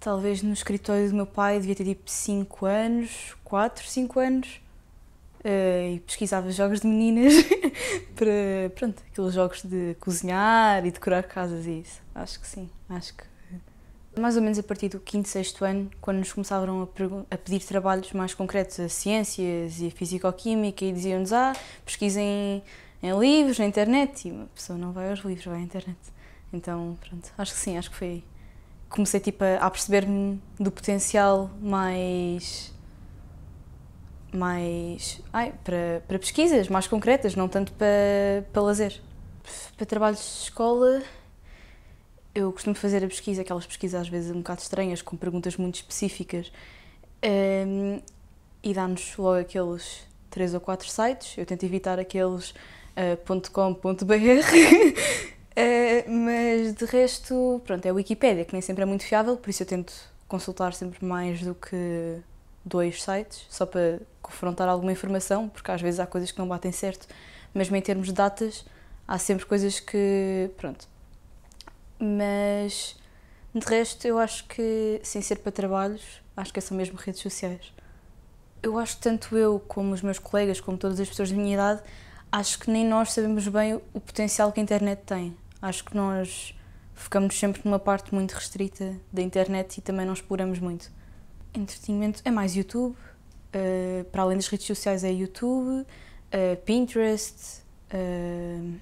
talvez no escritório do meu pai devia ter tipo 5 anos, 4, 5 anos. Uh, e pesquisava jogos de meninas para, pronto, aqueles jogos de cozinhar e decorar casas e isso. Acho que sim, acho que mais ou menos a partir do quinto, sexto ano, quando nos começavam a, a pedir trabalhos mais concretos a ciências e a fisicoquímica e diziam-nos, ah, pesquisem em livros, na internet, e uma pessoa não vai aos livros, vai à internet. Então, pronto, acho que sim, acho que foi aí. Comecei tipo a, perceber-me do potencial mais mais ai, para, para pesquisas mais concretas, não tanto para, para lazer. Para trabalhos de escola, eu costumo fazer a pesquisa, aquelas pesquisas às vezes um bocado estranhas, com perguntas muito específicas, um, e dá-nos logo aqueles três ou quatro sites. Eu tento evitar aqueles uh, .com.br, uh, mas de resto, pronto, é a Wikipédia, que nem sempre é muito fiável, por isso eu tento consultar sempre mais do que dois sites, só para confrontar alguma informação, porque às vezes há coisas que não batem certo, mesmo em termos de datas, há sempre coisas que, pronto, mas de resto eu acho que, sem ser para trabalhos, acho que são mesmo redes sociais. Eu acho que tanto eu como os meus colegas, como todas as pessoas da minha idade, acho que nem nós sabemos bem o potencial que a internet tem. Acho que nós ficamos sempre numa parte muito restrita da internet e também não exploramos muito. Entretenimento é mais YouTube, uh, para além das redes sociais é YouTube, uh, Pinterest. Uh,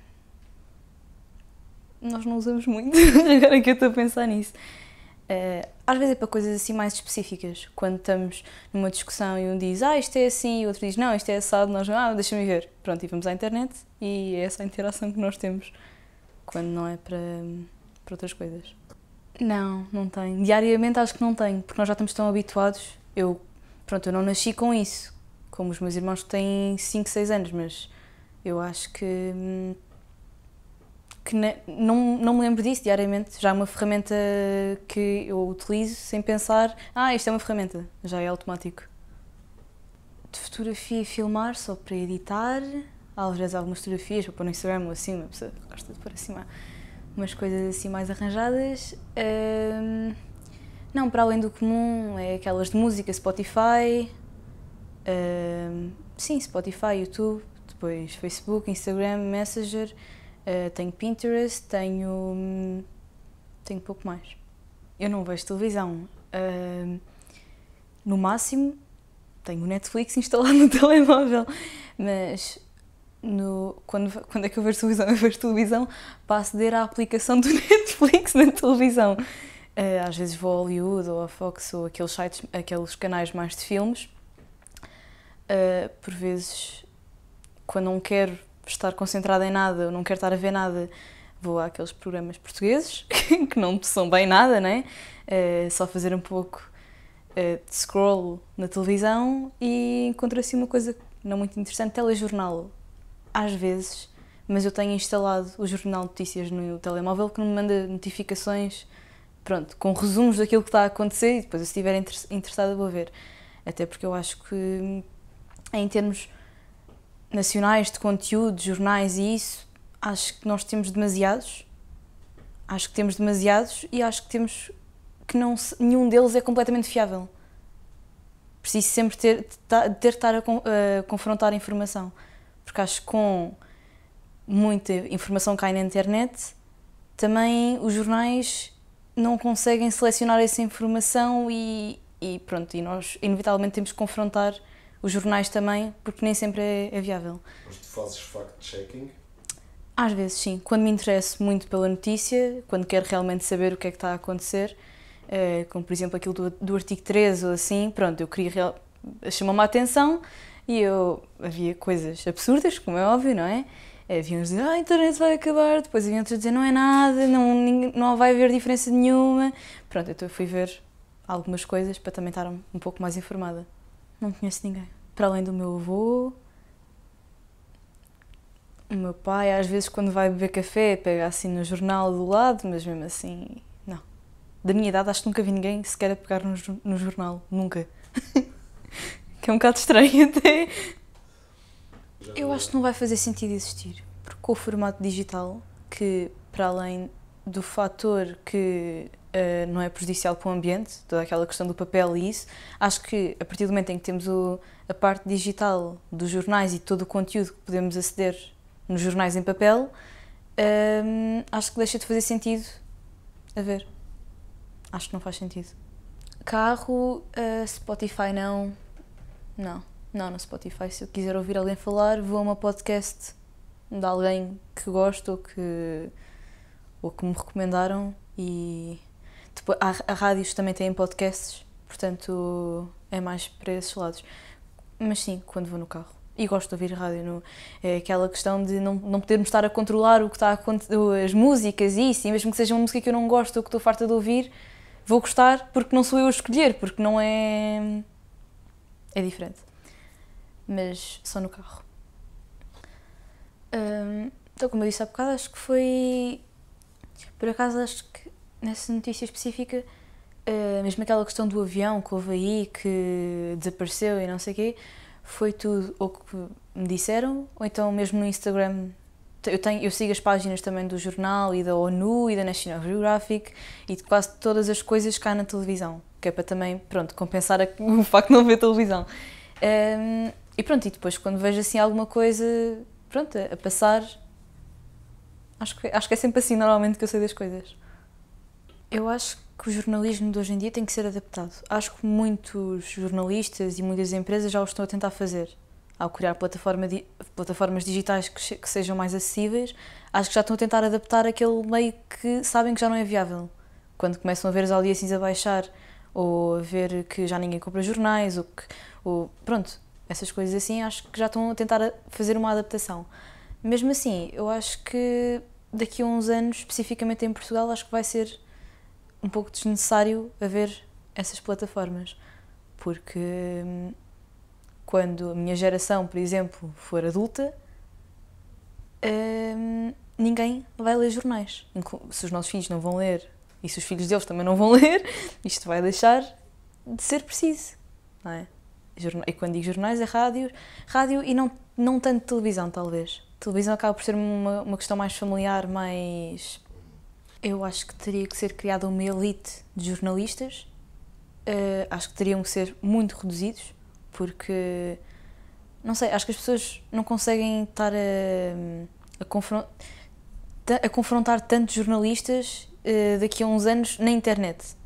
nós não usamos muito, agora que eu estou a pensar nisso. Às vezes é para coisas assim mais específicas, quando estamos numa discussão e um diz, ah, isto é assim, e o outro diz, não, isto é assado, nós, ah, deixa-me ver. Pronto, e vamos à internet e é essa a interação que nós temos, quando não é para, para outras coisas. Não, não tenho. Diariamente acho que não tenho, porque nós já estamos tão habituados. Eu, pronto, eu não nasci com isso, como os meus irmãos que têm 5, 6 anos, mas eu acho que hum, que não, não me lembro disso diariamente. Já é uma ferramenta que eu utilizo sem pensar, ah, isto é uma ferramenta, já é automático. De fotografia e filmar, só para editar. Às vezes algumas fotografias para pôr no Instagram ou assim, uma pessoa gosta de pôr assim umas coisas assim mais arranjadas. Um, não, para além do comum, é aquelas de música, Spotify. Um, sim, Spotify, YouTube, depois Facebook, Instagram, Messenger. Uh, tenho Pinterest, tenho. tenho pouco mais. Eu não vejo televisão. Uh, no máximo, tenho o Netflix instalado no telemóvel, mas no, quando, quando é que eu vejo televisão? Eu vejo televisão para aceder à aplicação do Netflix na televisão. Uh, às vezes vou ao Hollywood ou a Fox ou aqueles sites, aqueles canais mais de filmes. Uh, por vezes, quando não quero estar concentrada em nada, não quero estar a ver nada, vou àqueles programas portugueses que não são bem nada, né? É só fazer um pouco uh, de scroll na televisão e encontro assim uma coisa não muito interessante, telejornal, às vezes, mas eu tenho instalado o jornal de notícias no telemóvel que me manda notificações, pronto, com resumos daquilo que está a acontecer e depois, se estiver interessada, vou ver. Até porque eu acho que, em termos nacionais de conteúdo, jornais e isso, acho que nós temos demasiados. Acho que temos demasiados e acho que temos que não nenhum deles é completamente fiável. Preciso sempre ter ter estar a, a confrontar a informação, porque acho que com muita informação que cai na internet, também os jornais não conseguem selecionar essa informação e, e pronto, e nós inevitavelmente temos que confrontar os jornais também, porque nem sempre é, é viável. Mas tu fazes fact-checking? Às vezes sim, quando me interesso muito pela notícia, quando quero realmente saber o que é que está a acontecer, eh, como por exemplo aquilo do, do artigo 13 ou assim, pronto, eu queria, chamou-me a atenção e eu, havia coisas absurdas, como é óbvio, não é? Havia uns dizer, ah, a internet vai acabar, depois havia outros dizer, não é nada, não, não vai haver diferença nenhuma. Pronto, então eu fui ver algumas coisas para também estar um, um pouco mais informada. Não conheço ninguém. Para além do meu avô, o meu pai, às vezes, quando vai beber café, pega assim no jornal do lado, mas mesmo assim, não. Da minha idade, acho que nunca vi ninguém sequer a pegar no, no jornal. Nunca. que é um bocado estranho até. Eu acho que não vai fazer sentido existir, porque com o formato digital, que para além do fator que uh, não é prejudicial para o ambiente, toda aquela questão do papel e isso, acho que a partir do momento em que temos o, a parte digital dos jornais e todo o conteúdo que podemos aceder nos jornais em papel, uh, acho que deixa de fazer sentido a ver. Acho que não faz sentido. Carro, uh, Spotify não. Não, não no Spotify. Se eu quiser ouvir alguém falar, vou a uma podcast de alguém que gosto ou que, ou que me recomendaram e depois, a, a rádios também têm podcasts, portanto é mais para esses lados. Mas sim, quando vou no carro. E gosto de ouvir rádio. No, é aquela questão de não, não podermos estar a controlar o que está a as músicas e isso, e mesmo que seja uma música que eu não gosto ou que estou farta de ouvir, vou gostar porque não sou eu a escolher, porque não é. é diferente. Mas só no carro. Hum, então, como eu disse há bocado, acho que foi. Por acaso, acho que nessa notícia específica, uh, mesmo aquela questão do avião que houve aí, que desapareceu e não sei o quê, foi tudo o que me disseram, ou então mesmo no Instagram. Eu, tenho, eu sigo as páginas também do jornal e da ONU e da National Geographic e de quase todas as coisas cá na televisão, que é para também, pronto, compensar o facto de não ver televisão. Um, ehm, e pronto, e depois quando vejo assim alguma coisa pronto, a passar. Acho que, acho que é sempre assim normalmente que eu sei das coisas. Eu acho que o jornalismo de hoje em dia tem que ser adaptado. Acho que muitos jornalistas e muitas empresas já o estão a tentar fazer. Ao criar plataforma di plataformas digitais que, que, sejam mais acessíveis, acho que já estão a tentar adaptar aquele meio que sabem que já não é viável. Quando começam a ver as audiências a baixar, ou a ver que já ninguém compra jornais, ou que. Ou, pronto, essas coisas assim, acho que já estão a tentar fazer uma adaptação. Mesmo assim, eu acho que daqui a uns anos, especificamente em Portugal, acho que vai ser um pouco desnecessário haver essas plataformas, porque hum, quando a minha geração, por exemplo, for adulta, hum, ninguém vai ler jornais. Se os nossos filhos não vão ler e se os filhos deles também não vão ler, isto vai deixar de ser preciso, não é? E quando digo jornais, é rádio, rádio e não, não tanto televisão, talvez. Televisão acaba por ser uma, uma questão mais familiar, mais. Eu acho que teria que ser criada uma elite de jornalistas. Uh, acho que teriam que ser muito reduzidos, porque. Não sei, acho que as pessoas não conseguem estar a, a, confron a confrontar tantos jornalistas uh, daqui a uns anos na internet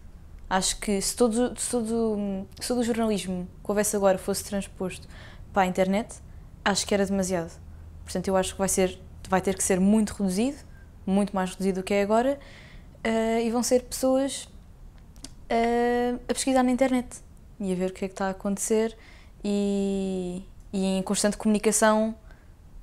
Acho que se todo, se todo, se todo o jornalismo que houvesse agora fosse transposto para a internet, acho que era demasiado. Portanto, eu acho que vai, ser, vai ter que ser muito reduzido, muito mais reduzido do que é agora, uh, e vão ser pessoas uh, a pesquisar na internet e a ver o que é que está a acontecer e, e em constante comunicação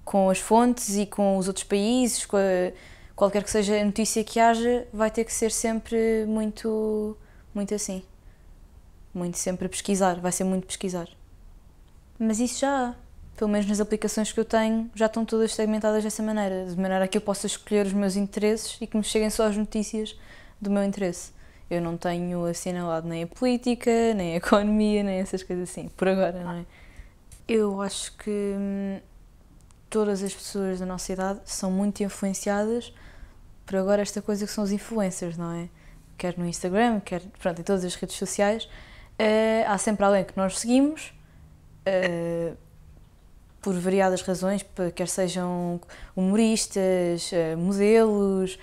com as fontes e com os outros países, a, qualquer que seja a notícia que haja, vai ter que ser sempre muito muito assim. Muito sempre a pesquisar, vai ser muito pesquisar. Mas isso já há. Pelo menos nas aplicações que eu tenho, já estão todas segmentadas dessa maneira, de maneira que eu possa escolher os meus interesses e que me cheguem só as notícias do meu interesse. Eu não tenho assinalado nem a política, nem a economia, nem essas coisas assim, por agora, não é? Eu acho que hum, todas as pessoas da nossa idade são muito influenciadas por agora esta coisa que são os influencers, não é? quer no Instagram, quer pronto, em todas as redes sociais, uh, há sempre alguém que nós seguimos, uh, por variadas razões, quer sejam humoristas, uh, modelos,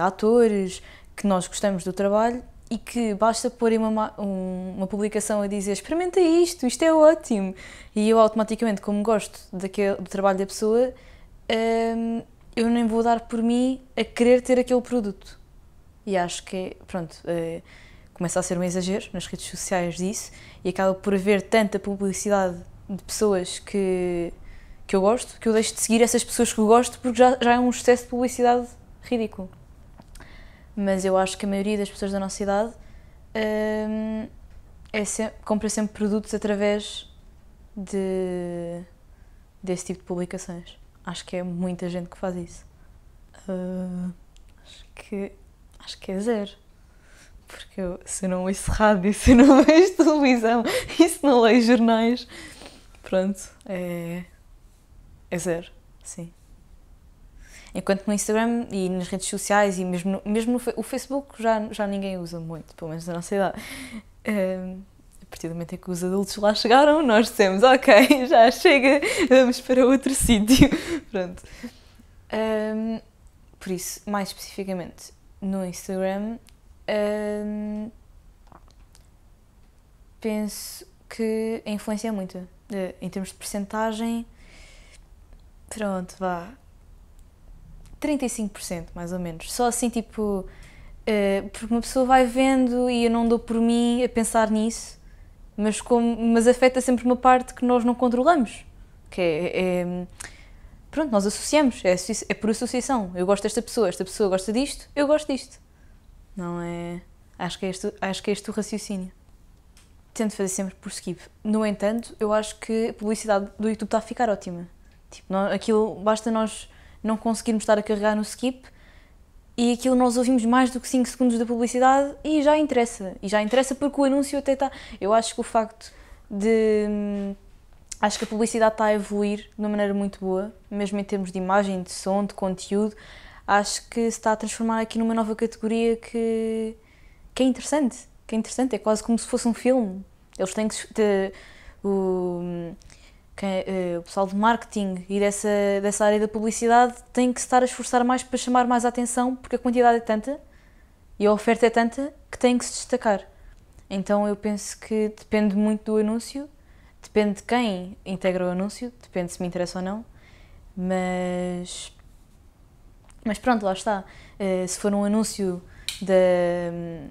atores, que nós gostamos do trabalho e que basta pôr uma, uma publicação a dizer experimenta isto, isto é ótimo, e eu automaticamente, como gosto daquele, do trabalho da pessoa, eu nem vou dar por mim a querer ter aquele produto. E acho que, pronto, uh, começa a ser um exagero nas redes sociais disso e acaba por haver tanta publicidade de pessoas que, que eu gosto que eu deixo de seguir essas pessoas que eu gosto porque já, já é um excesso de publicidade ridículo. Mas eu acho que a maioria das pessoas da nossa idade hum, é sempre, compra sempre produtos através de, desse tipo de publicações. Acho que é muita gente que faz isso. Uh, acho que acho que é zero. Porque eu, se eu não ouço rádio, se eu não vejo televisão e se não leio jornais, pronto, é, é zero, sim. Enquanto no Instagram e nas redes sociais e mesmo no, mesmo no o Facebook já, já ninguém usa muito, pelo menos na nossa idade. A partir do momento em que os adultos lá chegaram, nós dissemos, ok, já chega, vamos para outro sítio. Pronto. Um, por isso, mais especificamente, no Instagram, um, penso que a influência é muita. Em termos de percentagem, pronto, vá, 35% mais ou menos. Só assim, tipo, uh, porque uma pessoa vai vendo e eu não dou por mim a pensar nisso, mas, como, mas afeta sempre uma parte que nós não controlamos, que é, é pronto, nós associamos, é, é por associação. Eu gosto desta pessoa, esta pessoa gosta disto, eu gosto disto. Não é. Acho que é este, acho que é este o raciocínio. Tento fazer sempre por skip. No entanto, eu acho que a publicidade do YouTube está a ficar ótima. Tipo, não, aquilo basta nós não conseguirmos estar a carregar no skip e aquilo nós ouvimos mais do que 5 segundos da publicidade e já interessa. E já interessa porque o anúncio até está. Eu acho que o facto de. Acho que a publicidade está a evoluir de uma maneira muito boa, mesmo em termos de imagem, de som, de conteúdo. Acho que se está a transformar aqui numa nova categoria que, que é interessante. Que é interessante, é quase como se fosse um filme. Eles têm que. De, o, uh, o pessoal de marketing e dessa, dessa área da publicidade tem que estar a esforçar mais para chamar mais a atenção, porque a quantidade é tanta e a oferta é tanta que tem que se destacar. Então eu penso que depende muito do anúncio, depende de quem integra o anúncio, depende se me interessa ou não, mas. Mas pronto, lá está. Uh, se for um anúncio da,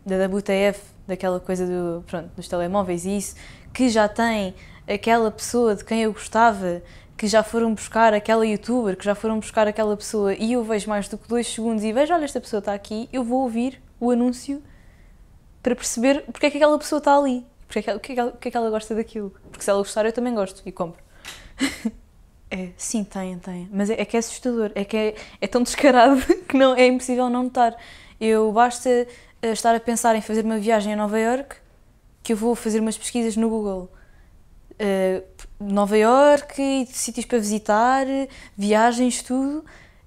da WTF, daquela coisa do, pronto, dos telemóveis e isso, que já tem aquela pessoa de quem eu gostava, que já foram buscar aquela youtuber, que já foram buscar aquela pessoa e eu vejo mais do que dois segundos e vejo, olha, esta pessoa está aqui, eu vou ouvir o anúncio para perceber porque é que aquela pessoa está ali, porque é que ela, porque é que ela, porque é que ela gosta daquilo. Porque se ela gostar, eu também gosto e compro. é, sim, tem, tem. Mas é, é, que é assustador, é que é, é tão descarado que não, é impossível não notar. Eu basta estar a pensar em fazer uma viagem a Nova York que eu vou fazer umas pesquisas no Google uh, Nova York, sítios para visitar, viagens, tudo.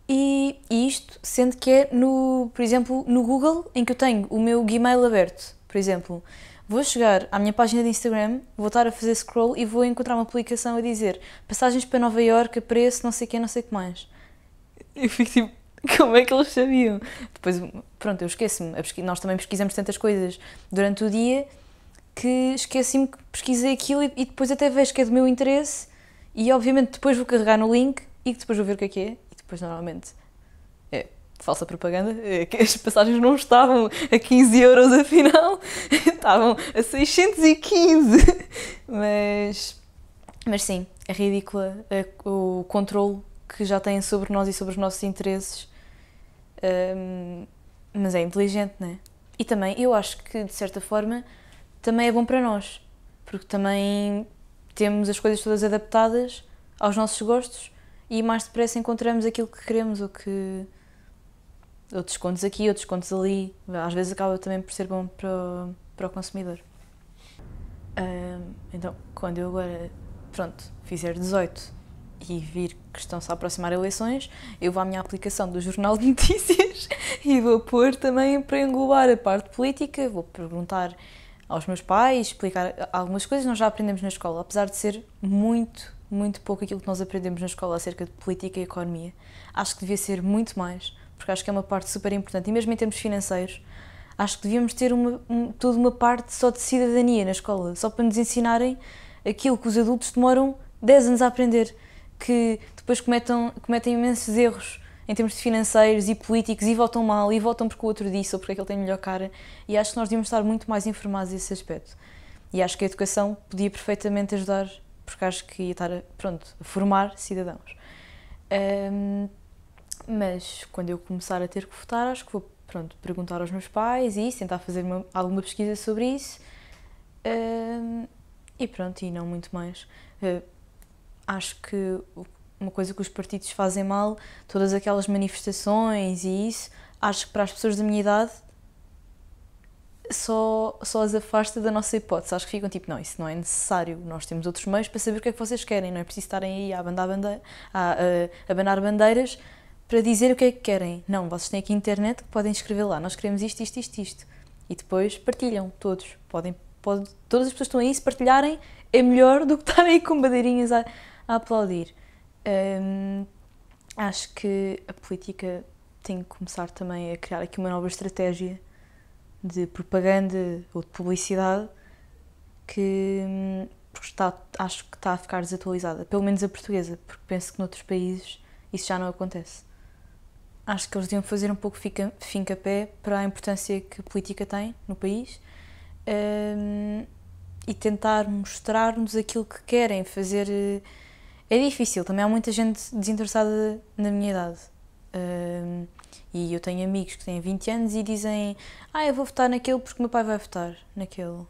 E, e, isto, sendo que é no, por exemplo, no Google, em que eu tenho o meu Gmail aberto, por exemplo, vou chegar à minha página de Instagram, vou estar a fazer scroll e vou encontrar uma publicação a dizer passagens para Nova York preço, não sei o que, não sei o que mais. Eu fico tipo, como é que eles sabiam? Depois, pronto, eu esqueço-me. Nós também pesquisamos tantas coisas durante o dia que esqueci-me que pesquisei aquilo e, depois até vejo que é do meu interesse e obviamente depois vou carregar no link e depois vou ver o que é que é e depois normalmente é falsa propaganda, é que as passagens não estavam a 15 euros afinal, estavam a 615, mas, mas sim, é ridícula é, o controle que já têm sobre nós e sobre os nossos interesses, um, mas é inteligente, não é? E também eu acho que de certa forma também é bom para nós, porque também temos as coisas todas adaptadas aos nossos gostos e mais depressa encontramos aquilo que queremos ou que outros contos aqui, outros contos ali. Às vezes acaba também por ser bom para o, para o consumidor. então, quando eu agora, pronto, fizer 18 e vir que estão-se a aproximar eleições, eu vou à minha aplicação do Jornal de Notícias e vou pôr também para englobar a parte política, vou perguntar aos meus pais, explicar algumas coisas. Que nós já aprendemos na escola, apesar de ser muito, muito pouco aquilo que nós aprendemos na escola acerca de política e economia. Acho que devia ser muito mais, porque acho que é uma parte super importante, e mesmo em termos financeiros, acho que devíamos ter uma, um, toda uma parte só de cidadania na escola, só para nos ensinarem aquilo que os adultos demoram 10 anos a aprender, que depois cometam, cometem imensos erros em termos de financeiros e políticos e votam mal e votam porque o outro disse ou porque é ele tem melhor cara e acho que nós devíamos estar muito mais informados nesse aspecto e acho que a educação podia perfeitamente ajudar porque acho que ia estar a, pronto, a formar cidadãos um, mas quando eu começar a ter que votar acho que vou pronto, perguntar aos meus pais e tentar fazer uma, alguma pesquisa sobre isso. Uh, e pronto, e não muito mais. Uh, acho que uma coisa que os partidos fazem mal, todas aquelas manifestações e isso, acho que para as pessoas da minha idade só, só as afasta da nossa hipótese. Acho que ficam tipo, não, isso não é necessário. Nós temos outros meios para saber o que é que vocês querem. Não é preciso estarem aí a abanar, bandeira, a, a, abanar bandeiras para dizer o que é que querem. Não, vocês têm aqui internet que podem escrever lá. Nós queremos isto, isto, isto, isto. E depois partilham, todos. Podem, pode, todas as pessoas que estão aí, se partilharem, é melhor do que estarem aí com bandeirinhas a, a aplaudir. Hum, acho que a política tem que começar também a criar aqui uma nova estratégia de propaganda ou de publicidade que hum, está, acho que está a ficar desatualizada, pelo menos a portuguesa, porque penso que noutros países isso já não acontece. Acho que eles deviam fazer um pouco fim-capé para a importância que a política tem no país um, e tentar mostrar-nos aquilo que querem fazer. É difícil, também há muita gente desinteressada na minha idade. Um, e eu tenho amigos que têm 20 anos e dizem: Ah, eu vou votar naquele porque meu pai vai votar naquele.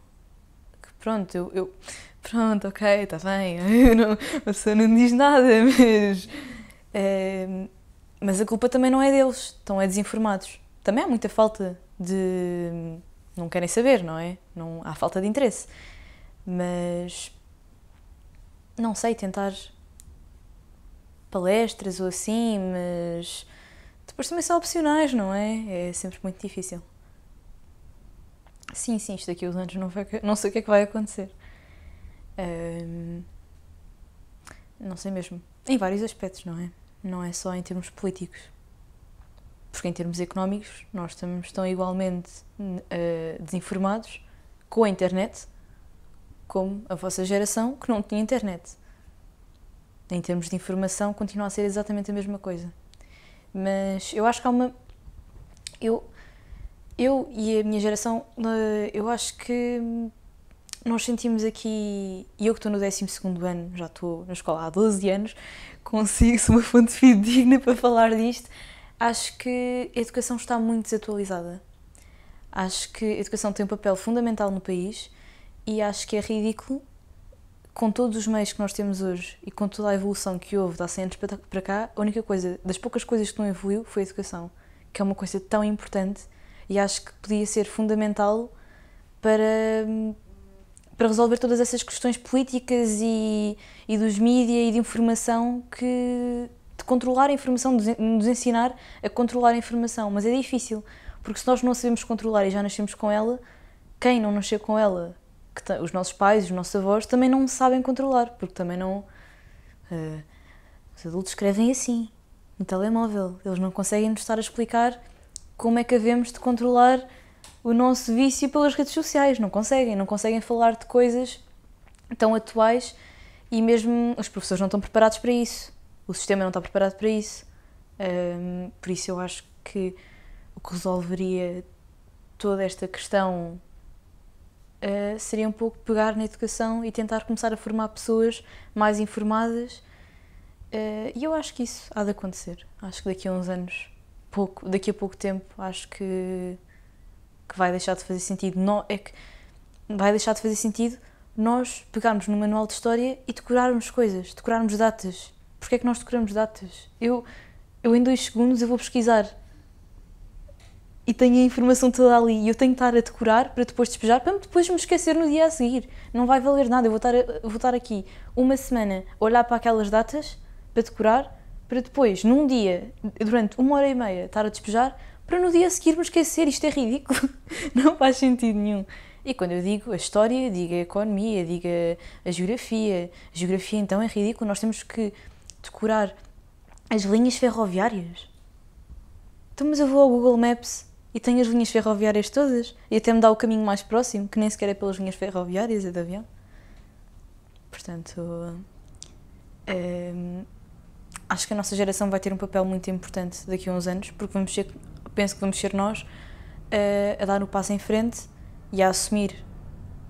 Que pronto, eu, eu. Pronto, ok, está bem. Eu não, a pessoa não diz nada, mas. É, mas a culpa também não é deles, estão é desinformados. Também há muita falta de. Não querem saber, não é? Não, há falta de interesse. Mas. Não sei, tentar palestras ou assim, mas depois também são opcionais, não é? É sempre muito difícil. Sim, sim, isto daqui a uns anos não, vai, não sei o que é que vai acontecer. Um, não sei mesmo. Em vários aspectos, não é? Não é só em termos políticos. Porque em termos económicos nós estamos tão igualmente uh, desinformados com a internet como a vossa geração que não tinha internet. Em termos de informação continua a ser exatamente a mesma coisa. Mas eu acho que há uma. Eu, eu e a minha geração, eh, eu acho que nós sentimos aqui. E eu que estou no 12 ano, já estou na escola há 12 anos, consigo-se uma fonte fidedigna para falar disto. Acho que a educação está muito desatualizada. Acho que a educação tem um papel fundamental no país e acho que é ridículo com todos os meios que nós temos hoje e com toda a evolução que houve de há 100 anos para cá, a única coisa, das poucas coisas que não evoluiu foi a educação, que é uma coisa tão importante e acho que podia ser fundamental para, para resolver todas essas questões políticas e, e dos mídias e de informação que de controlar a informação, de nos ensinar a controlar a informação, mas é difícil, porque se nós não sabemos controlar e já nascemos com ela, quem não nasceu com ela que os nossos pais, os nossos avós também não sabem controlar, porque também não. Uh, os adultos escrevem assim, no telemóvel. Eles não conseguem nos estar a explicar como é que havemos de controlar o nosso vício pelas redes sociais. Não conseguem, não conseguem falar de coisas tão atuais e mesmo os professores não estão preparados para isso. O sistema não está preparado para isso. Um, por isso eu acho que o que resolveria toda esta questão uh, seria um pouco pegar na educação e tentar começar a formar pessoas mais informadas. Uh, e eu acho que isso há de acontecer. Acho que daqui a uns anos, pouco, daqui a pouco tempo, acho que, que vai deixar de fazer sentido. Não, é que vai deixar de fazer sentido nós pegarmos no manual de história e decorarmos coisas, decorarmos datas. Porquê é que nós decoramos datas? Eu, eu em dois segundos eu vou pesquisar e tenho a informação toda ali e eu tenho que estar a decorar para depois despejar, para depois me esquecer no dia a seguir. Não vai valer nada, eu vou estar, a, vou estar aqui uma semana a olhar para aquelas datas para decorar, para depois, num dia, durante uma hora e meia, estar a despejar, para no dia a seguir me esquecer. Isto é ridículo, não faz sentido nenhum. E quando eu digo a história, digo a economia, digo a, a geografia. A geografia então é ridículo, nós temos que decorar as linhas ferroviárias. Então, mas eu vou ao Google Maps e tem as linhas ferroviárias todas e até me dá o caminho mais próximo, que nem sequer é pelas linhas ferroviárias, é de avião. Portanto, é, acho que a nossa geração vai ter um papel muito importante daqui a uns anos, porque vamos ser, penso que vamos ser nós a, a dar o passo em frente e a assumir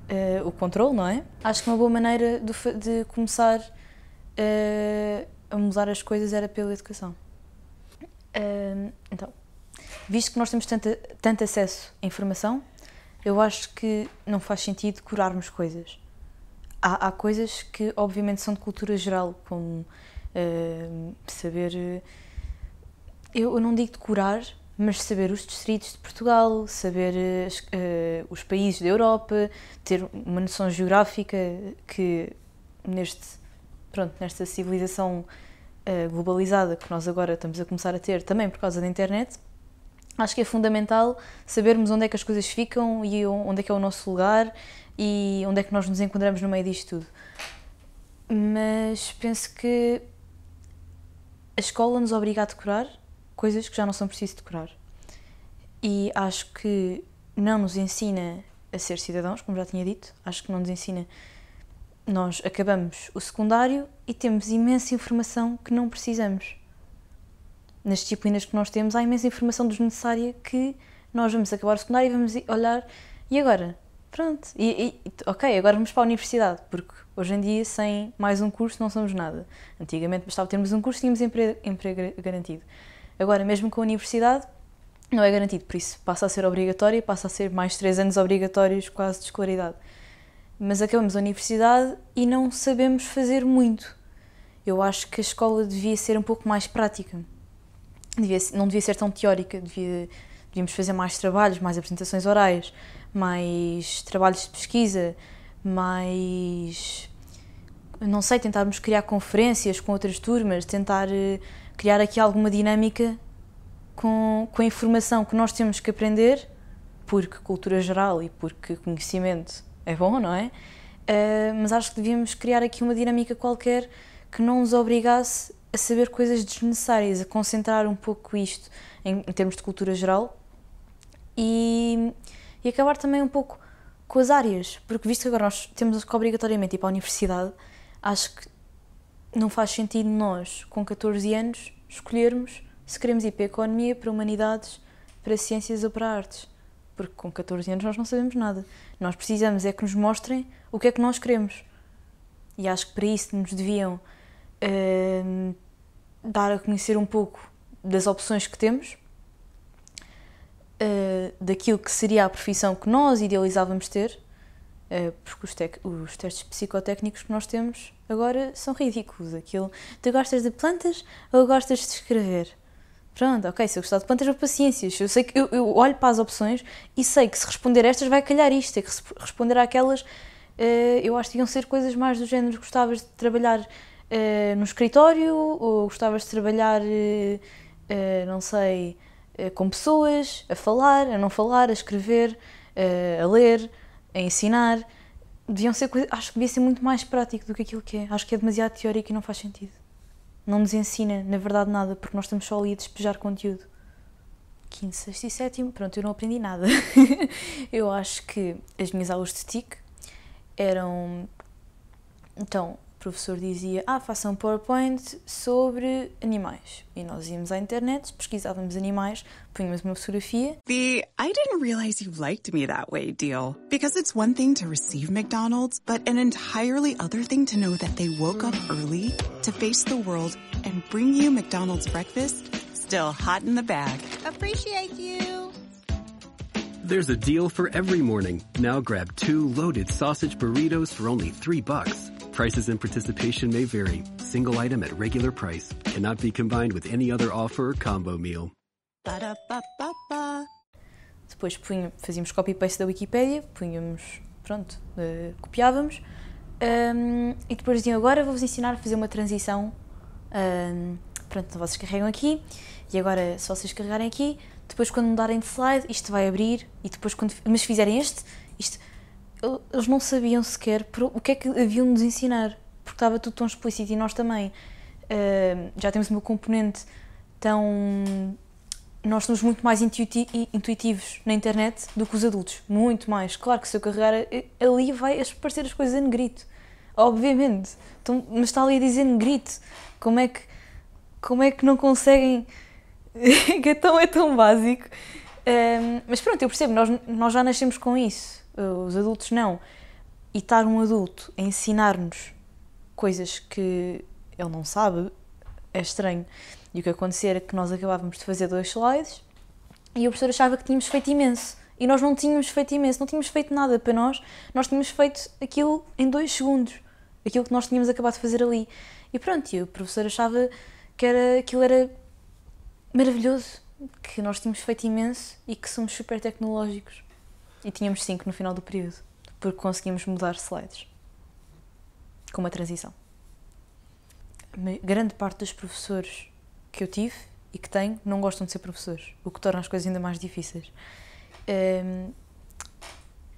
uh, o controle, não é? Acho que uma boa maneira de, de começar uh, a mudar as coisas era pela educação. Uh, então, visto que nós temos tanto, tanto acesso à informação, eu acho que não faz sentido curarmos coisas. Há, há coisas que, obviamente, são de cultura geral, como uh, saber. Eu, eu não digo de curar, mas saber os distritos de Portugal, saber uh, os países da Europa, ter uma noção geográfica que neste pronto nesta civilização uh, globalizada que nós agora estamos a começar a ter também por causa da internet acho que é fundamental sabermos onde é que as coisas ficam e onde é que é o nosso lugar e onde é que nós nos encontramos no meio disto tudo mas penso que a escola nos obriga a decorar coisas que já não são preciso decorar. E acho que não nos ensina a ser cidadãos, como já tinha dito, acho que não nos ensina. Nós acabamos o secundário e temos imensa informação que não precisamos. Nas disciplinas que nós temos, há imensa informação desnecessária que nós vamos acabar o secundário e vamos olhar. E agora? Pronto. E, e, ok, agora vamos para a universidade, porque hoje em dia, sem mais um curso, não somos nada. Antigamente bastava termos um curso e tínhamos emprego, emprego garantido. Agora, mesmo com a universidade, não é garantido, por isso passa a ser obrigatório, passa a ser mais três anos obrigatórios, quase de escolaridade. Mas acabamos a universidade e não sabemos fazer muito. Eu acho que a escola devia ser um pouco mais prática. Devia, não devia ser tão teórica, devia, devíamos fazer mais trabalhos, mais apresentações orais, mais trabalhos de pesquisa, mais. Não sei, tentarmos criar conferências com outras turmas, tentar eh, criar aqui alguma dinâmica com, com a informação que nós temos que aprender, porque cultura geral e porque conhecimento é bom, não é? Uh, mas acho que devíamos criar aqui uma dinâmica qualquer que não nos obrigasse a saber coisas desnecessárias, a concentrar um pouco isto em, em termos de cultura geral e, e acabar também um pouco com as áreas, porque visto que agora nós temos que obrigatoriamente ir para a universidade, acho que não faz sentido nós, com 14 anos, escolhermos se queremos ir para a economia, para humanidades, para ciências ou para artes. Porque com 14 anos nós não sabemos nada. Nós precisamos é que nos mostrem o que é que nós queremos. E acho que para isso nos deviam uh, dar a conhecer um pouco das opções que temos, uh, daquilo que seria a profissão que nós idealizávamos ter, uh, porque os, os testes psicotécnicos que nós temos agora são ridículos. Aquilo, tu gostas de plantas ou gostas de escrever? Pronto, ok, se eu gostar de plantas, vou paciências. Eu sei que eu, eu, olho para as opções e sei que se responder a estas vai calhar isto, é que responder àquelas, uh, eu acho que iam ser coisas mais do género. Gostavas de trabalhar uh, no escritório ou gostavas de trabalhar, uh, não sei, com pessoas, a falar, a não falar, a escrever, a ler, a ensinar deviam ser acho que devia ser muito mais prático do que aquilo que é. Acho que é demasiado teórico e não faz sentido. Não nos ensina, na verdade, nada, porque nós estamos só ali a despejar conteúdo. Quinto, sexto e sétimo, pronto, eu não aprendi nada. eu acho que as minhas aulas de TIC eram. Então, o professor dizia: Ah, façam um PowerPoint sobre animais. E nós íamos à internet, pesquisávamos animais, punhamos uma fotografia. The I didn't realize you liked me that way deal. Because it's one thing to receive McDonald's, but an entirely other thing to know that they woke up early to face the world and bring you McDonald's breakfast still hot in the bag. Appreciate you. There's a deal for every morning. Now grab two loaded sausage burritos for only three bucks. Prices and participation may vary. Single item at regular price cannot be combined with any other offer or combo meal. Depois punha, fazíamos copy-paste da Wikipédia, punhamos, pronto, uh, copiávamos. Um, e depois diziam, agora vou-vos ensinar a fazer uma transição. Um, pronto, vocês carregam aqui. E agora, se vocês carregarem aqui, depois quando mudarem de slide, isto vai abrir. E depois, quando, mas se fizerem este, isto eles não sabiam sequer o que é que haviam de nos ensinar, porque estava tudo tão explícito e nós também uh, já temos uma componente tão. Nós somos muito mais intuitivos na internet do que os adultos, muito mais. Claro que se eu carregar ali vai aparecer as coisas em negrito, obviamente, então, mas está ali a dizer negrito. Como é que, como é que não conseguem? que é tão, é tão básico. Uh, mas pronto, eu percebo, nós, nós já nascemos com isso os adultos não. E estar um adulto a ensinar-nos coisas que ele não sabe é estranho. E o que acontecer é que nós acabávamos de fazer dois slides e o professor achava que tínhamos feito imenso. E nós não tínhamos feito imenso, não tínhamos feito nada para nós, nós tínhamos feito aquilo em dois segundos, aquilo que nós tínhamos acabado de fazer ali. E pronto, e o professor achava que era, aquilo era maravilhoso, que nós tínhamos feito imenso e que somos super tecnológicos. E tínhamos cinco no final do período, porque conseguimos mudar slides com uma transição. Grande parte dos professores que eu tive e que tenho não gostam de ser professores, o que torna as coisas ainda mais difíceis. Um,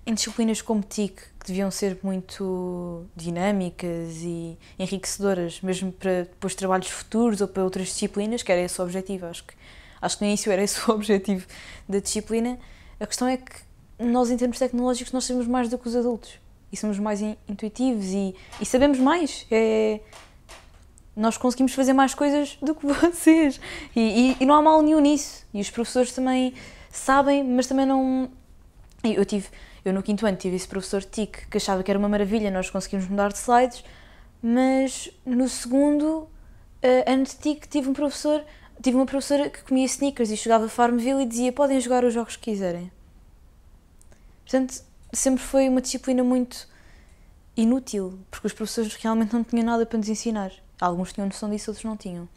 em disciplinas como TIC, que deviam ser muito dinâmicas e enriquecedoras, mesmo para depois trabalhos futuros ou para outras disciplinas, que era esse o objetivo, acho que, acho que no início era esse o objetivo da disciplina, a questão é que nós, em termos tecnológicos, nós sabemos mais do que os adultos e somos mais intuitivos e, e sabemos mais. É, nós conseguimos fazer mais coisas do que vocês e, e, e não há mal nenhum nisso. E os professores também sabem, mas também não. Eu tive, eu no quinto ano tive esse professor TIC que achava que era uma maravilha, nós conseguimos mudar de slides, mas no segundo uh, ano de TIC tive um professor, tive uma professora que comia sneakers e chegava a Farmville e dizia podem jogar os jogos que quiserem. Portanto, sempre foi uma disciplina muito inútil, porque os professores realmente não tinham nada para nos ensinar. Alguns tinham noção disso, outros não tinham.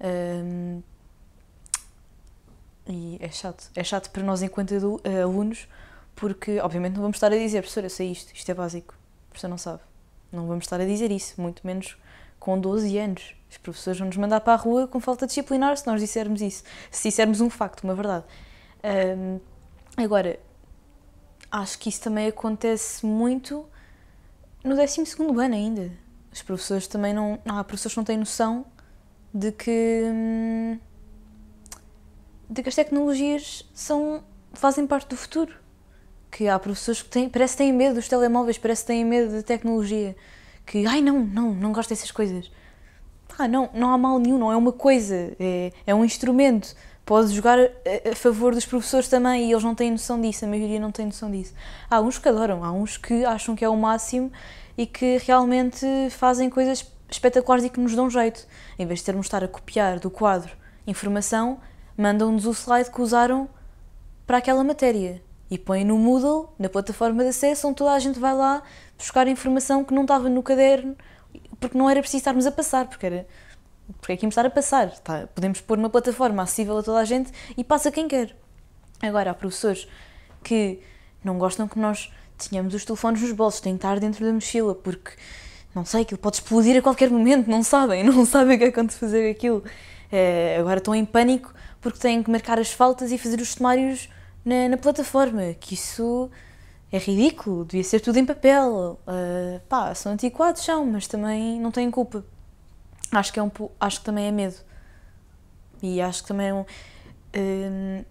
Um, e é chato. É chato para nós enquanto eh, alunos, porque obviamente não vamos estar a dizer, professor, eu sei isto, isto é básico. O professor não sabe. Não vamos estar a dizer isso, muito menos com 12 anos. Os professores vão nos mandar para a rua com falta disciplinar se nós dissermos isso. Se dissermos um facto, uma verdade. Um, agora, acho que isso também acontece muito no 12 ano ainda. Os professores também não. Há professores que não têm noção de que. Hum, de que as tecnologias são, fazem parte do futuro. Que há professores que têm, parece que têm medo dos telemóveis, parece que têm medo da tecnologia. Que, ai não, não, não gosto dessas coisas. Ah, não, não há mal nenhum, não é uma coisa, é, é um instrumento. Pode jogar a, favor dos professores também e eles não têm noção disso, a maioria não tem noção disso. Há uns que adoram, há uns que acham que é o máximo e que realmente fazem coisas espetaculares e que nos dão jeito. Em vez de termos de estar a copiar do quadro informação, mandam-nos o slide que usaram para aquela matéria e põem no Moodle, na plataforma de acesso, onde toda a gente vai lá buscar informação que não estava no caderno, porque não era preciso estarmos a passar, porque era porque é que íamos estar a passar. Tá? Podemos pôr uma plataforma acessível a toda a gente e passa quem quer. Agora, há professores que não gostam que nós tenhamos os telefones nos bolsos, têm que estar dentro da mochila, porque, não sei, aquilo pode explodir a qualquer momento, não sabem, não sabem o que é quando fazer aquilo. É, agora estão em pânico porque têm que marcar as faltas e fazer os sumários na, na plataforma, que isso é ridículo, devia ser tudo em papel. Uh, pá, são antiquados, são, mas também não têm culpa. Acho que, é um, acho que também é medo. E acho que também é um, uh,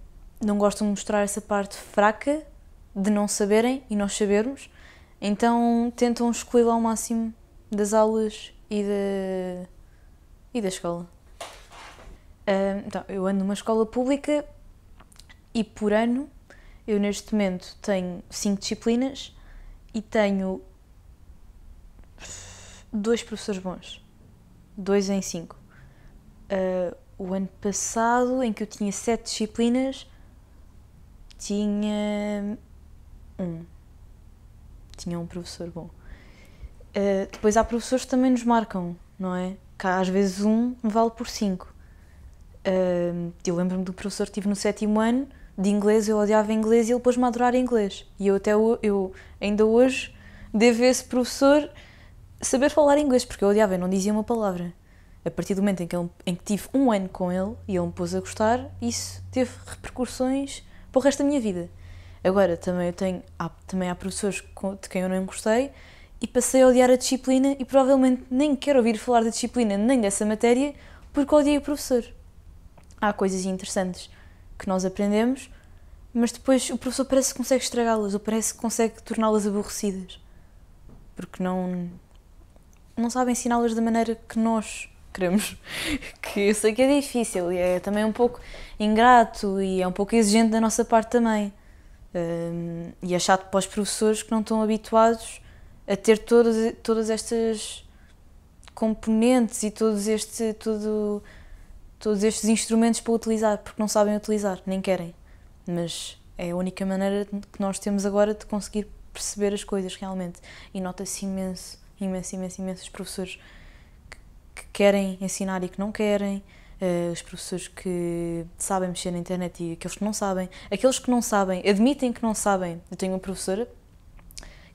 não gostam de mostrar essa parte fraca de não saberem e nós sabermos, então tentam excluí-la ao máximo das aulas e da, e da escola. Uh, então, eu ando numa escola pública e por ano eu neste momento tenho cinco disciplinas e tenho dois professores bons. Dois em cinco. Uh, o ano passado, em que eu tinha sete disciplinas, tinha um. Tinha um professor bom. Uh, depois há professores que também nos marcam, não é? Que às vezes um vale por cinco. Uh, eu lembro-me do professor que tive no sétimo ano de inglês, eu odiava inglês e ele pôs-me a adorar inglês. E eu até eu ainda hoje devo esse professor saber falar inglês, porque eu odiava, eu não dizia uma palavra. A partir do momento em que, ele, em que tive um ano com ele e ele me pôs a gostar, isso teve repercussões para o resto da minha vida. Agora, também, eu tenho, há, também há professores de quem eu não gostei e passei a odiar a disciplina e provavelmente nem quero ouvir falar da disciplina nem dessa matéria porque odiei o professor. Há coisas interessantes que nós aprendemos, mas depois o professor parece que consegue estragá-las ou parece que consegue torná-las aborrecidas porque não, não sabe ensiná-las da maneira que nós queremos. Que eu sei que é difícil e é também um pouco ingrato e é um pouco exigente da nossa parte também. Um, e é chato para os professores que não estão habituados a ter todas, todas estas componentes e todos, este, todo, todos estes instrumentos para utilizar, porque não sabem utilizar, nem querem. mas é a única maneira que nós temos agora de conseguir perceber as coisas realmente. E nota-se imenso, imenso, imenso, imenso os professores que, que querem ensinar e que não querem, uh, os professores que sabem mexer na internet e aqueles que não sabem, aqueles que não sabem, admitem que não sabem. Eu tenho uma professora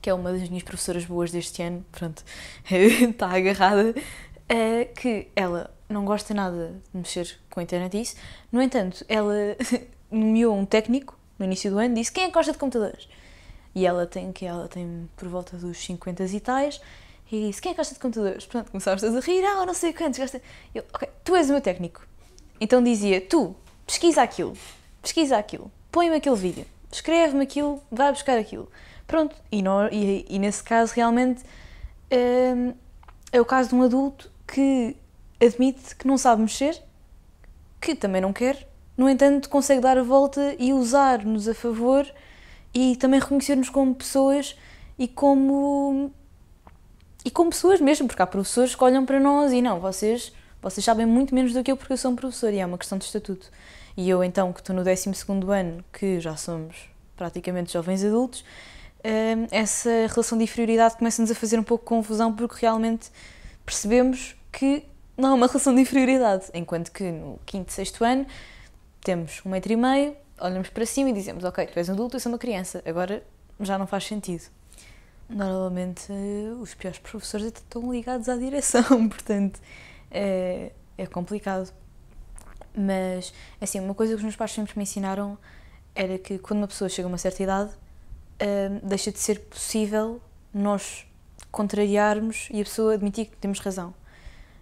que é uma das minhas professoras boas deste ano, pronto, está agarrada, uh, que ela não gosta nada de mexer com a internet e isso. No entanto, ela nomeou um técnico no início do ano, disse quem é que gosta de computadores? E ela tem que ela tem por volta dos 50 e tais, e disse quem é que gosta de computadores? Pronto, começámos a rir, ah, não sei quantos. Eu, ok, tu és o meu técnico. Então dizia, tu, pesquisa aquilo, pesquisa aquilo, põe-me aquele vídeo, escreve-me aquilo, vai buscar aquilo. Pronto, e, e, e nesse caso realmente hum, é o caso de um adulto que admite que não sabe mexer, que também não quer, no entanto, consegue dar a volta e usar-nos a favor e também reconhecer-nos como pessoas e como. E como pessoas mesmo, porque há professores que olham para nós e não, vocês, vocês sabem muito menos do que eu porque eu sou um professor e é uma questão de estatuto. E eu, então, que estou no 12 ano, que já somos praticamente jovens adultos, hum, essa relação de inferioridade começa-nos a fazer um pouco confusão porque realmente percebemos que não é uma relação de inferioridade, enquanto que no quinto, sexto ano temos um metro e meio, olhamos para cima e dizemos, ok, tu és um adulto, eu sou uma criança, agora já não faz sentido. Normalmente os piores professores estão ligados à direção, portanto é, é complicado. Mas, assim, uma coisa que os meus pais sempre me ensinaram era que quando uma pessoa chega a uma certa idade, uh, deixa de ser possível nós contrariarmos e a pessoa admitir que temos razão.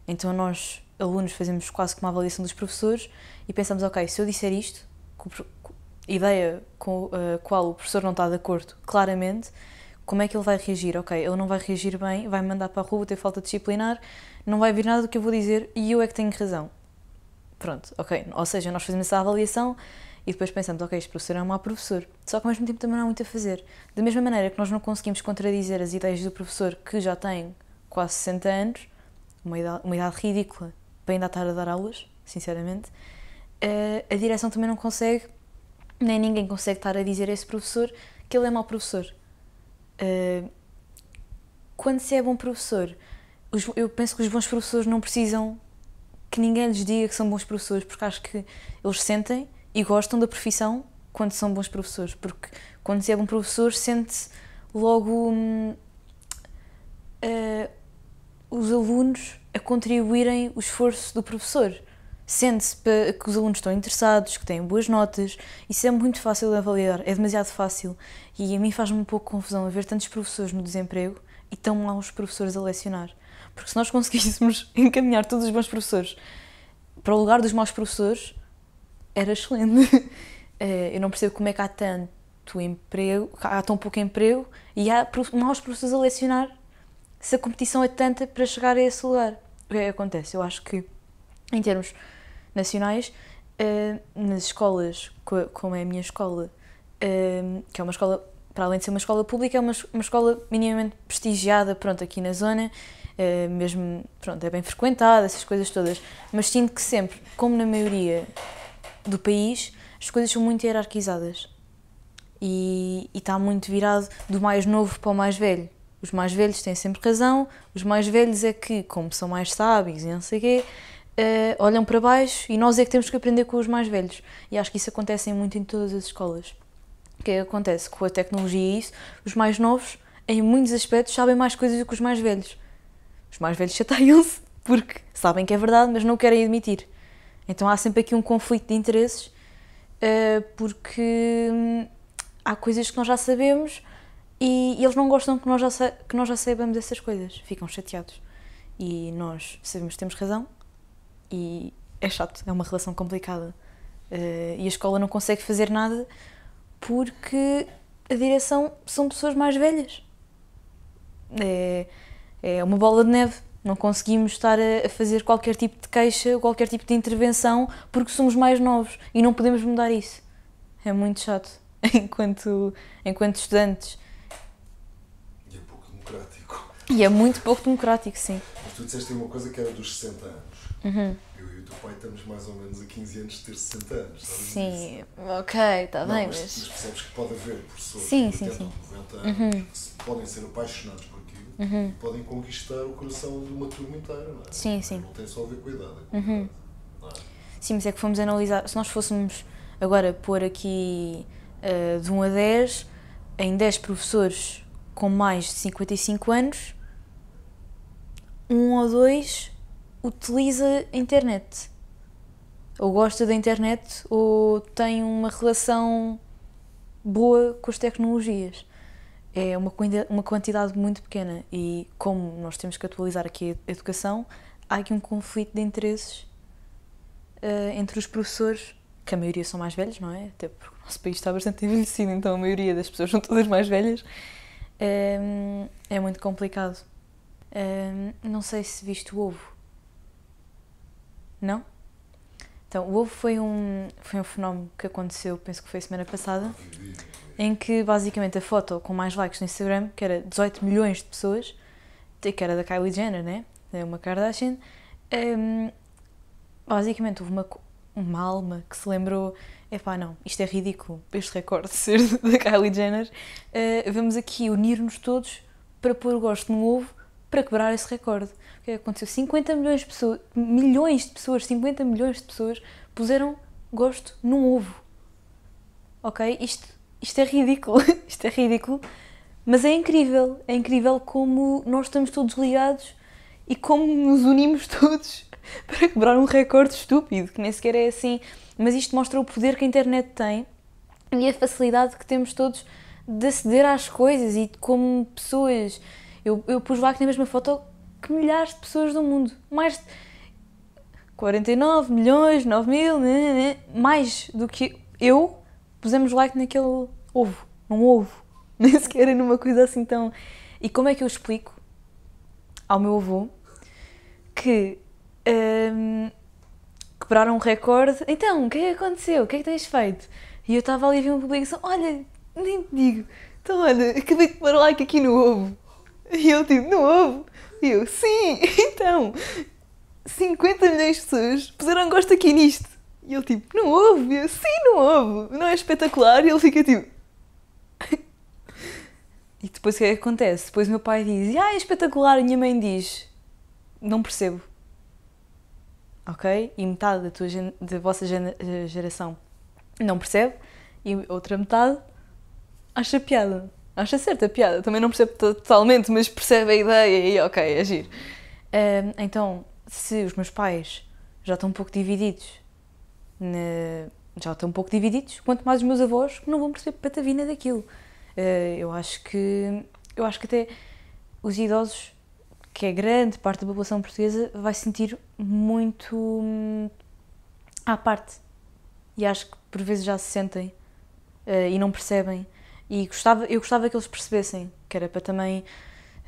Então nós, alunos, fazemos quase que uma avaliação dos professores e pensamos, ok, se eu disser isto, ideia com a uh, qual o professor não está de acordo, claramente, como é que ele vai reagir? Ok, ele não vai reagir bem, vai me mandar para a rua, ter falta disciplinar, não vai vir nada do que eu vou dizer e eu é que tenho razão. Pronto, ok. Ou seja, nós fazemos essa avaliação e depois pensamos, ok, este professor é um mau professor. Só que ao mesmo tempo também não há muito a fazer. Da mesma maneira que nós não conseguimos contradizer as ideias do professor que já tem quase 60 anos, uma idade, uma idade ridícula para ainda estar a dar aulas, sinceramente, uh, a direção também não consegue, nem ninguém consegue estar a dizer a esse professor que ele é mau professor. Uh, quando se é bom professor, os, eu penso que os bons professores não precisam que ninguém lhes diga que são bons professores, porque acho que eles sentem e gostam da profissão quando são bons professores, porque quando se é bom professor sente-se logo hum, uh, os alunos a contribuírem o esforço do professor. Sente-se que os alunos estão interessados, que têm boas notas. Isso é muito fácil de avaliar, é demasiado fácil. E a mim faz-me um pouco confusão ver tantos professores no desemprego e tão maus professores a lecionar. Porque se nós conseguíssemos encaminhar todos os bons professores para o lugar dos maus professores, era excelente. Eh, eu não percebo como é que há tanto emprego, há tão pouco emprego e há maus professores a lecionar se a competição é tanta para chegar a esse lugar. O que é acontece? Eu acho que, em termos nacionais, uh, nas escolas, como é a minha escola, uh, que é uma escola, para além de ser uma escola pública, é uma, uma escola minimamente prestigiada, pronto, aqui na zona, uh, mesmo, pronto, é bem frequentada, essas coisas todas, mas sinto que sempre, como na maioria do país, as coisas são muito hierarquizadas. E, e está muito virado do mais novo para o mais velho. Os mais velhos têm sempre razão, os mais velhos é que, como são mais sábios e não sei o quê, uh, olham para baixo e nós é que temos que aprender com os mais velhos. E acho que isso acontece muito em todas as escolas. O que é que acontece? Com a tecnologia e isso, os mais novos, em muitos aspectos, sabem mais coisas do que os mais velhos. Os mais velhos chateiam-se porque sabem que é verdade, mas não querem admitir. Então há sempre aqui um conflito de interesses uh, porque hum, há coisas que nós já sabemos e, e, eles não gostam que nós, já, que nós já saibamos essas coisas, ficam chateados. E nós sabemos que temos razão e é chato, é uma relação complicada. Uh, e a escola não consegue fazer nada porque a direção são pessoas mais velhas. É, é uma bola de neve. Não conseguimos estar a, a fazer qualquer tipo de queixa, qualquer tipo de intervenção, porque somos mais novos e não podemos mudar isso. É muito chato. Enquanto, enquanto estudantes democrático. E é muito pouco democrático, sim. Mas tu disseste uma coisa que era dos 60 anos. Uhum. Eu e o teu pai estamos mais ou menos a 15 anos de ter 60 anos. Sim, disso? ok, está bem, mas, mas. percebes que pode haver professores Sim, de sim, 80 sim. ou 90 anos que se- podem ser apaixonados por aquilo Uhum. e podem conquistar o coração de uma turma inteira, não é? Sim, sim. Não tem só a ver com a idade. é com a Uhum. idade, é? Sim, mas é que fomos analisar. Se nós fôssemos agora pôr aqui eh, de 1 a 10, em 10 professores com mais de 55 anos, um ou dois utiliza a internet. Ou gosta da internet ou tem uma relação boa com as tecnologias. É uma, uma quantidade muito pequena e como nós temos que atualizar aqui a educação, há aqui um conflito de interesses eh, entre os professores, que a maioria são mais velhos, não é? Até porque o nosso país está bastante envelhecido, então a maioria das pessoas são todas mais velhas. Ehm, é muito complicado. Ehm, não sei se viste o ovo. Não? Então, o ovo foi um, foi um fenómeno que aconteceu, penso que foi semana passada, em que basicamente a foto com mais likes no Instagram, que era 18 milhões de pessoas, que era da Kylie Jenner, né? É uma Kardashian, ehm, basicamente houve uma, uma alma que se lembrou: epá, não, isto é ridículo, este recorde de ser da Kylie Jenner. eh, vamos aqui unir-nos todos para pôr o gosto no ovo para quebrar esse recorde. O que aconteceu? 50 milhões de pessoas, milhões de pessoas, 50 milhões de pessoas puseram gosto num ovo. Ok? Isto, isto é ridículo, isto é ridículo, mas é incrível, é incrível como nós estamos todos ligados e como nos unimos todos para quebrar um recorde estúpido, que nem sequer é assim. Mas isto mostra o poder que a internet tem e a facilidade que temos todos de aceder às coisas e como pessoas. Eu, eu pus que na mesma foto que milhares de pessoas do mundo. Mais de 49 milhões, 9 mil, né, né, né, mais do que eu pusemos like naquele ovo, num ovo. Nem sequer numa coisa assim tão. E como é que eu explico ao meu avô que hum, quebraram um recorde? Então, o que é que aconteceu? O que é que tens feito? E eu estava ali a ver uma publicação: olha, nem te digo, então olha, acabei de pôr like aqui no ovo. E ele tipo: no ovo? E eu: sim, então. 50 milhões de pessoas puseram gosto aqui nisto. E ele tipo, não houve? E eu, sim, não houve. Não é espetacular? E ele fica tipo... e depois o que é que acontece? Depois meu pai diz, ah, é espetacular. E minha mãe diz, não percebo. Ok? E metade da, tua, da vossa eh, geração não percebe. E outra metade acha piada. Acha certa a piada. Também não percebe to- totalmente, mas percebe a ideia e ok, é giro. Ahm, então, se os meus pais já estão um pouco divididos, na- já estão um pouco divididos, quanto mais os meus avós que não vão perceber patavina daquilo. Ah, eu acho que eu acho que até os idosos, que é grande parte da população portuguesa, vai se sentir muito hum, à parte. E acho que por vezes já se sentem ah, e não percebem. E gostava, eu gostava que eles percebessem, que era para também,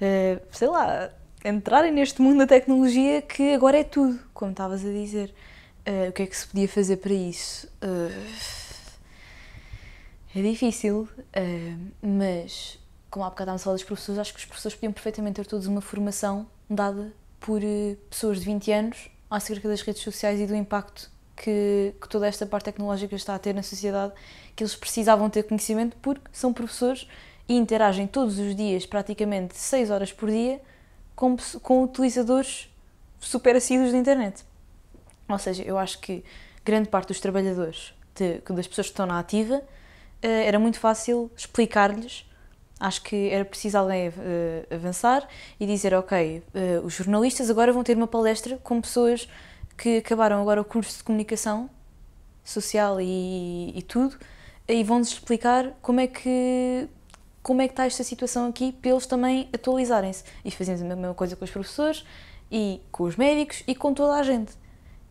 ah, sei lá, entrarem neste mundo da tecnologia que agora é tudo, como estavas a dizer. Ah, o que é que se podia fazer para isso? Ah, é difícil, mas como há bocado estávamos a falar dos professores, acho que os professores podiam perfeitamente ter todos uma formação dada por eh, pessoas de 20 anos acerca das redes sociais e do impacto que, que toda esta parte tecnológica está a ter na sociedade, que eles precisavam ter conhecimento porque são professores e interagem todos os dias, praticamente 6 horas por dia, com, com utilizadores super assíduos da internet. Ou seja, eu acho que grande parte dos trabalhadores, de- das pessoas que estão na ativa, eh, era muito fácil explicar-lhes. Acho que era preciso alguém eh, avançar e dizer: Ok, eh, os jornalistas agora vão ter uma palestra com pessoas que acabaram agora o curso de comunicação social e, e tudo e vão-nos explicar como é que como é que está esta situação aqui para eles também atualizarem-se. E fazemos a mesma coisa com os professores e com os médicos e com toda a gente.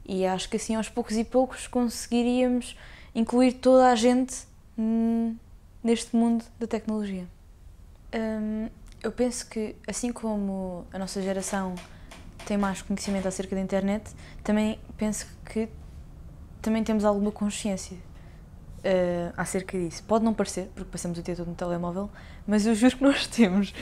E acho que assim aos poucos e poucos conseguiríamos incluir toda a gente hum, neste mundo da tecnologia. Hum, eu penso que assim como a nossa geração tem mais conhecimento acerca da internet, também penso que também temos alguma consciência uh, acerca disso. Pode não parecer, porque passamos o dia todo no telemóvel, mas eu juro que nós temos.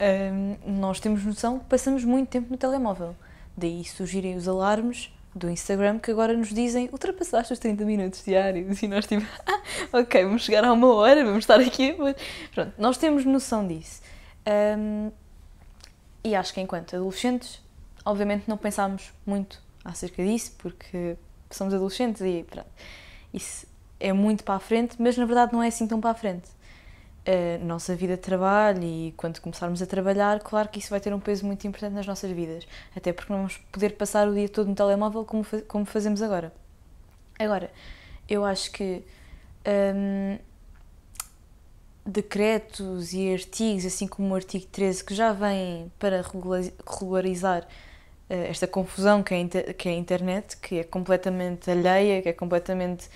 um, nós temos noção que passamos muito tempo no telemóvel. Daí surgirem os alarmes do Instagram que agora nos dizem ultrapassaste os 30 minutos diários e nós tipo, ah, ok, vamos chegar a uma hora, vamos estar aqui. Mas... Pronto, nós temos noção disso. Um, e acho que enquanto adolescentes, obviamente não pensámos muito acerca disso, porque somos adolescentes e pronto, isso é muito para a frente, mas na verdade não é assim tão para a frente. A nossa vida de trabalho e quando começarmos a trabalhar, claro que isso vai ter um peso muito importante nas nossas vidas, até porque não vamos poder passar o dia todo no telemóvel como, como fazemos agora. Agora, eu acho que hum, decretos e artigos, assim como o artigo 13, que já vêm para regularizar esta confusão que é, que é a internet, que é completamente alheia, que é completamente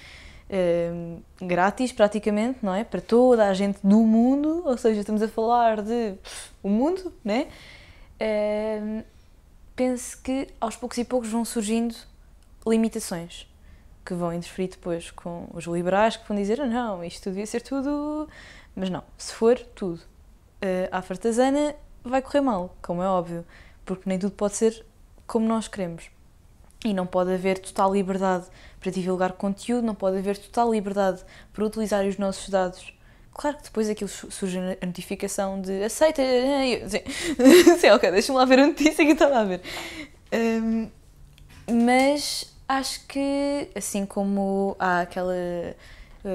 uh, grátis praticamente, não é? Para toda a gente do mundo, ou seja, estamos a falar de o mundo, né? Uh, penso que aos poucos e poucos vão surgindo limitações que vão interferir depois com os liberais que vão dizer ah, não, isto devia ser tudo. Mas não, se for tudo uh, à fartazana, vai correr mal, como é óbvio, porque nem tudo pode ser como nós queremos. E não pode haver total liberdade para divulgar conteúdo, não pode haver total liberdade para utilizar os nossos dados. Claro que depois aquilo surge a notificação de aceita. Sim, ok, deixa-me lá ver a notícia que estava a ver. Um, mas acho que, assim como há aquela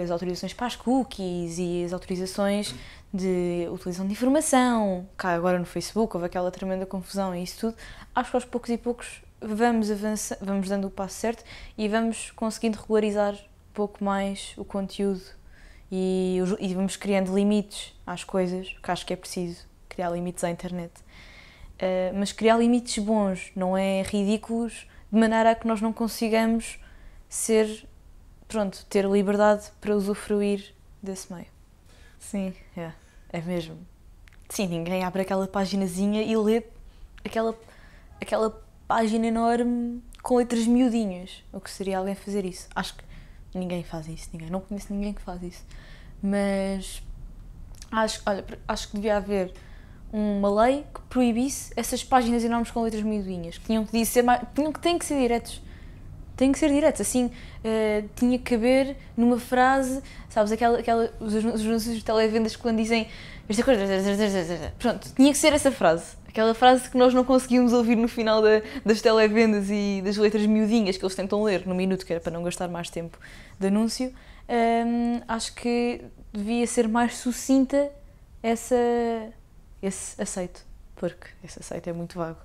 as autorizações para as cookies e as autorizações de utilização de informação, cá agora no Facebook houve aquela tremenda confusão e isso tudo, acho que aos poucos e poucos vamos, avança, vamos dando o passo certo e vamos conseguindo regularizar um pouco mais o conteúdo e, e vamos criando limites às coisas, que acho que é preciso criar limites à internet. Uh, mas criar limites bons, não é ridículos, de maneira a que nós não consigamos ser, pronto, ter liberdade para usufruir desse meio. Sim, é, é mesmo. Sim, ninguém abre aquela paginazinha e lê aquela, aquela página enorme com letras miudinhas. O que seria alguém fazer isso? Acho que ninguém faz isso, ninguém. Não conheço ninguém que faz isso. Mas acho, olha, acho que devia haver uma lei que proibisse essas páginas enormes com letras miudinhas, que tinham que ser tinham que têm que ser diretos. Têm que ser diretos, assim, uh, tinha que caber numa frase, sabes, aquela, aquela os, os anúncios de televendas quando dizem esta coisa, pronto, tinha que ser essa frase. Aquela frase que nós não conseguimos ouvir no final da, das televendas e das letras miudinhas que eles tentam ler no minuto, que era para não gastar mais tempo de anúncio, um, acho que devia ser mais sucinta essa, esse aceito, porque esse aceito é muito vago.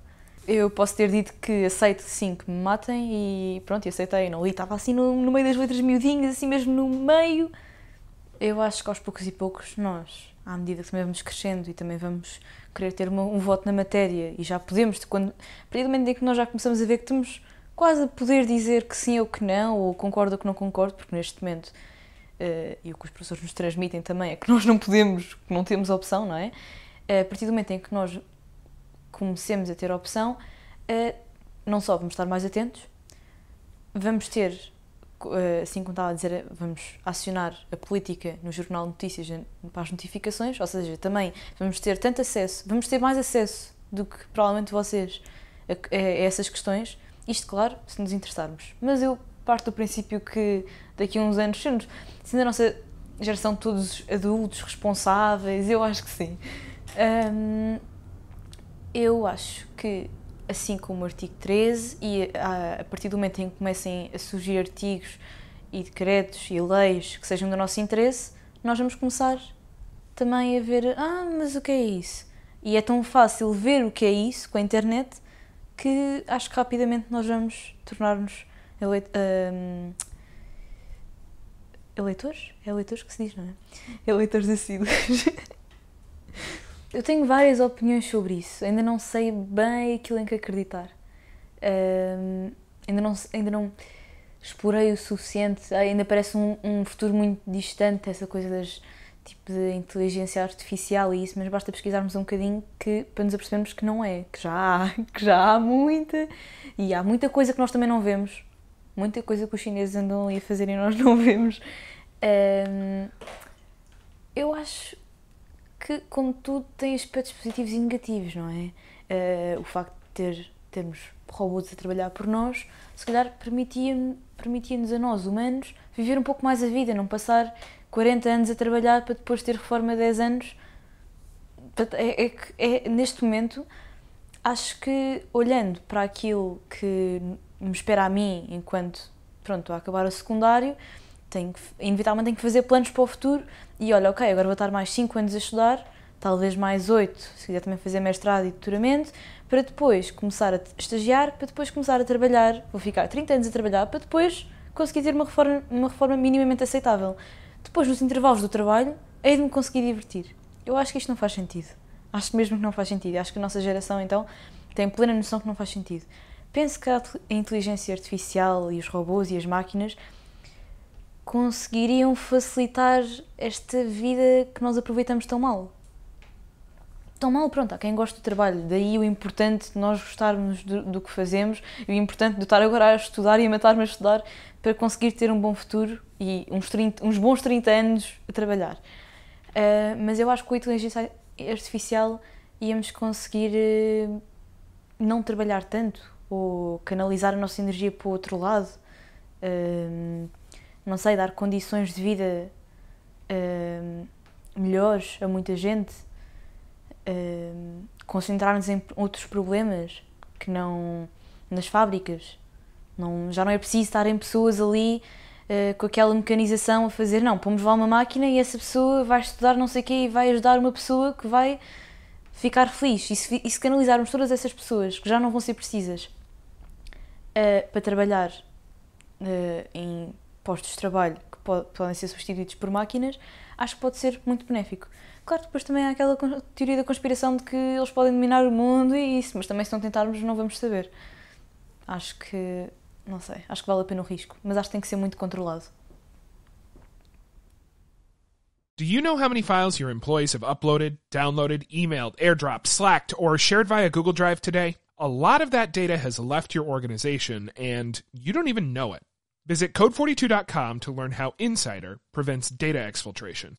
Eu posso ter dito que aceito sim que me matem e pronto, e aceitei, não li, estava assim no, no meio das letras miudinhas, assim mesmo no meio. Eu acho que aos poucos e poucos nós, à medida que também vamos crescendo e também vamos querer ter uma, um voto na matéria e já podemos, quando, a partir do momento em que nós já começamos a ver que estamos quase a poder dizer que sim ou que não, ou concordo ou que não concordo, porque neste momento, uh, e o que os professores nos transmitem também é que nós não podemos, que não temos opção, não é? Uh, a partir do momento em que nós comecemos a ter opção, uh, não só vamos estar mais atentos, vamos ter eh, assim como estava a dizer, vamos acionar a política no Jornal de Notícias para as notificações, ou seja, também vamos ter tanto acesso, vamos ter mais acesso do que provavelmente vocês a, a, essas questões, isto, claro, se nos interessarmos. Mas eu parto do princípio que daqui a uns anos, sendo a nossa geração todos adultos, responsáveis, eu acho que sim. Um, eu acho que assim como o artigo 13, e a, a partir do momento em que comecem a surgir artigos e decretos e leis que sejam do nosso interesse, nós vamos começar também a ver, ah, mas o que é isso? E é tão fácil ver o que é isso com a internet que acho que rapidamente nós vamos tornar-nos eleit um, eleitores? É eleitores que se diz, não é? Eleitores assíduos. Eu tenho várias opiniões sobre isso, ainda não sei bem aquilo em que acreditar. Um, ainda, não, ainda não explorei o suficiente, ainda parece um, um futuro muito distante essa coisa das tipo de inteligência artificial e isso, mas basta pesquisarmos um bocadinho que, para nos apercebermos que não é, que já há, que já há muita e há muita coisa que nós também não vemos, muita coisa que os chineses andam ali a fazer e nós não vemos. Um, eu acho que, como tudo, tem aspectos positivos e negativos, não é? Uh, o facto de ter, termos robôs a trabalhar por nós, se calhar permitia-nos permitia a nós, humanos, viver um pouco mais a vida, não passar 40 anos a trabalhar para depois ter reforma 10 anos. É, é, é, neste momento, acho que olhando para aquilo que me espera a mim enquanto pronto, a acabar o secundário, tenho que, inevitavelmente tenho que fazer planos para o futuro e olha, ok, agora vou estar mais 5 anos a estudar, talvez mais 8, se quiser também fazer mestrado e doutoramento, para depois começar a estagiar, para depois começar a trabalhar, vou ficar 30 anos a trabalhar, para depois conseguir ter uma reforma, uma reforma minimamente aceitável. Depois, nos intervalos do trabalho, hei de me conseguir divertir. Eu acho que isto não faz sentido. Acho mesmo que não faz sentido. Acho que a nossa geração, então, tem plena noção que não faz sentido. Penso que a inteligência artificial e os robôs e as máquinas conseguiriam facilitar esta vida que nós aproveitamos tão mal. Tão mal, pronto, há quem goste do trabalho, daí o importante de nós gostarmos do, do que fazemos e o importante de estar agora a estudar e a matar-me a estudar para conseguir ter um bom futuro e uns, 30, uns bons 30 anos a trabalhar. Uh, mas eu acho que com a inteligência artificial íamos conseguir uh, não trabalhar tanto ou canalizar a nossa energia para o outro lado. Uh, não sei, dar condições de vida uh, melhores a muita gente, uh, concentrar-nos em outros problemas que não nas fábricas. Não, já não é preciso estarem pessoas ali uh, com aquela mecanização a fazer, não, pomos lá uma máquina e essa pessoa vai estudar não sei o quê e vai ajudar uma pessoa que vai ficar feliz. E se, e se canalizarmos todas essas pessoas que já não vão ser precisas para trabalhar em postos de trabalho que podem ser substituídos por máquinas, acho que pode ser muito benéfico. Claro, depois também há aquela teoria da conspiração de que eles podem dominar o mundo e isso, mas também se não tentarmos não vamos saber. Acho que, não sei, acho que vale a pena o risco, mas acho que tem que ser muito controlado. Do you know how many files your employees have uploaded, downloaded, emailed, airdropped, slacked, or shared via Google Drive today? A lot of that data has left your organization and you don't even know it. Visit code42.com to learn how Insider prevents data exfiltration.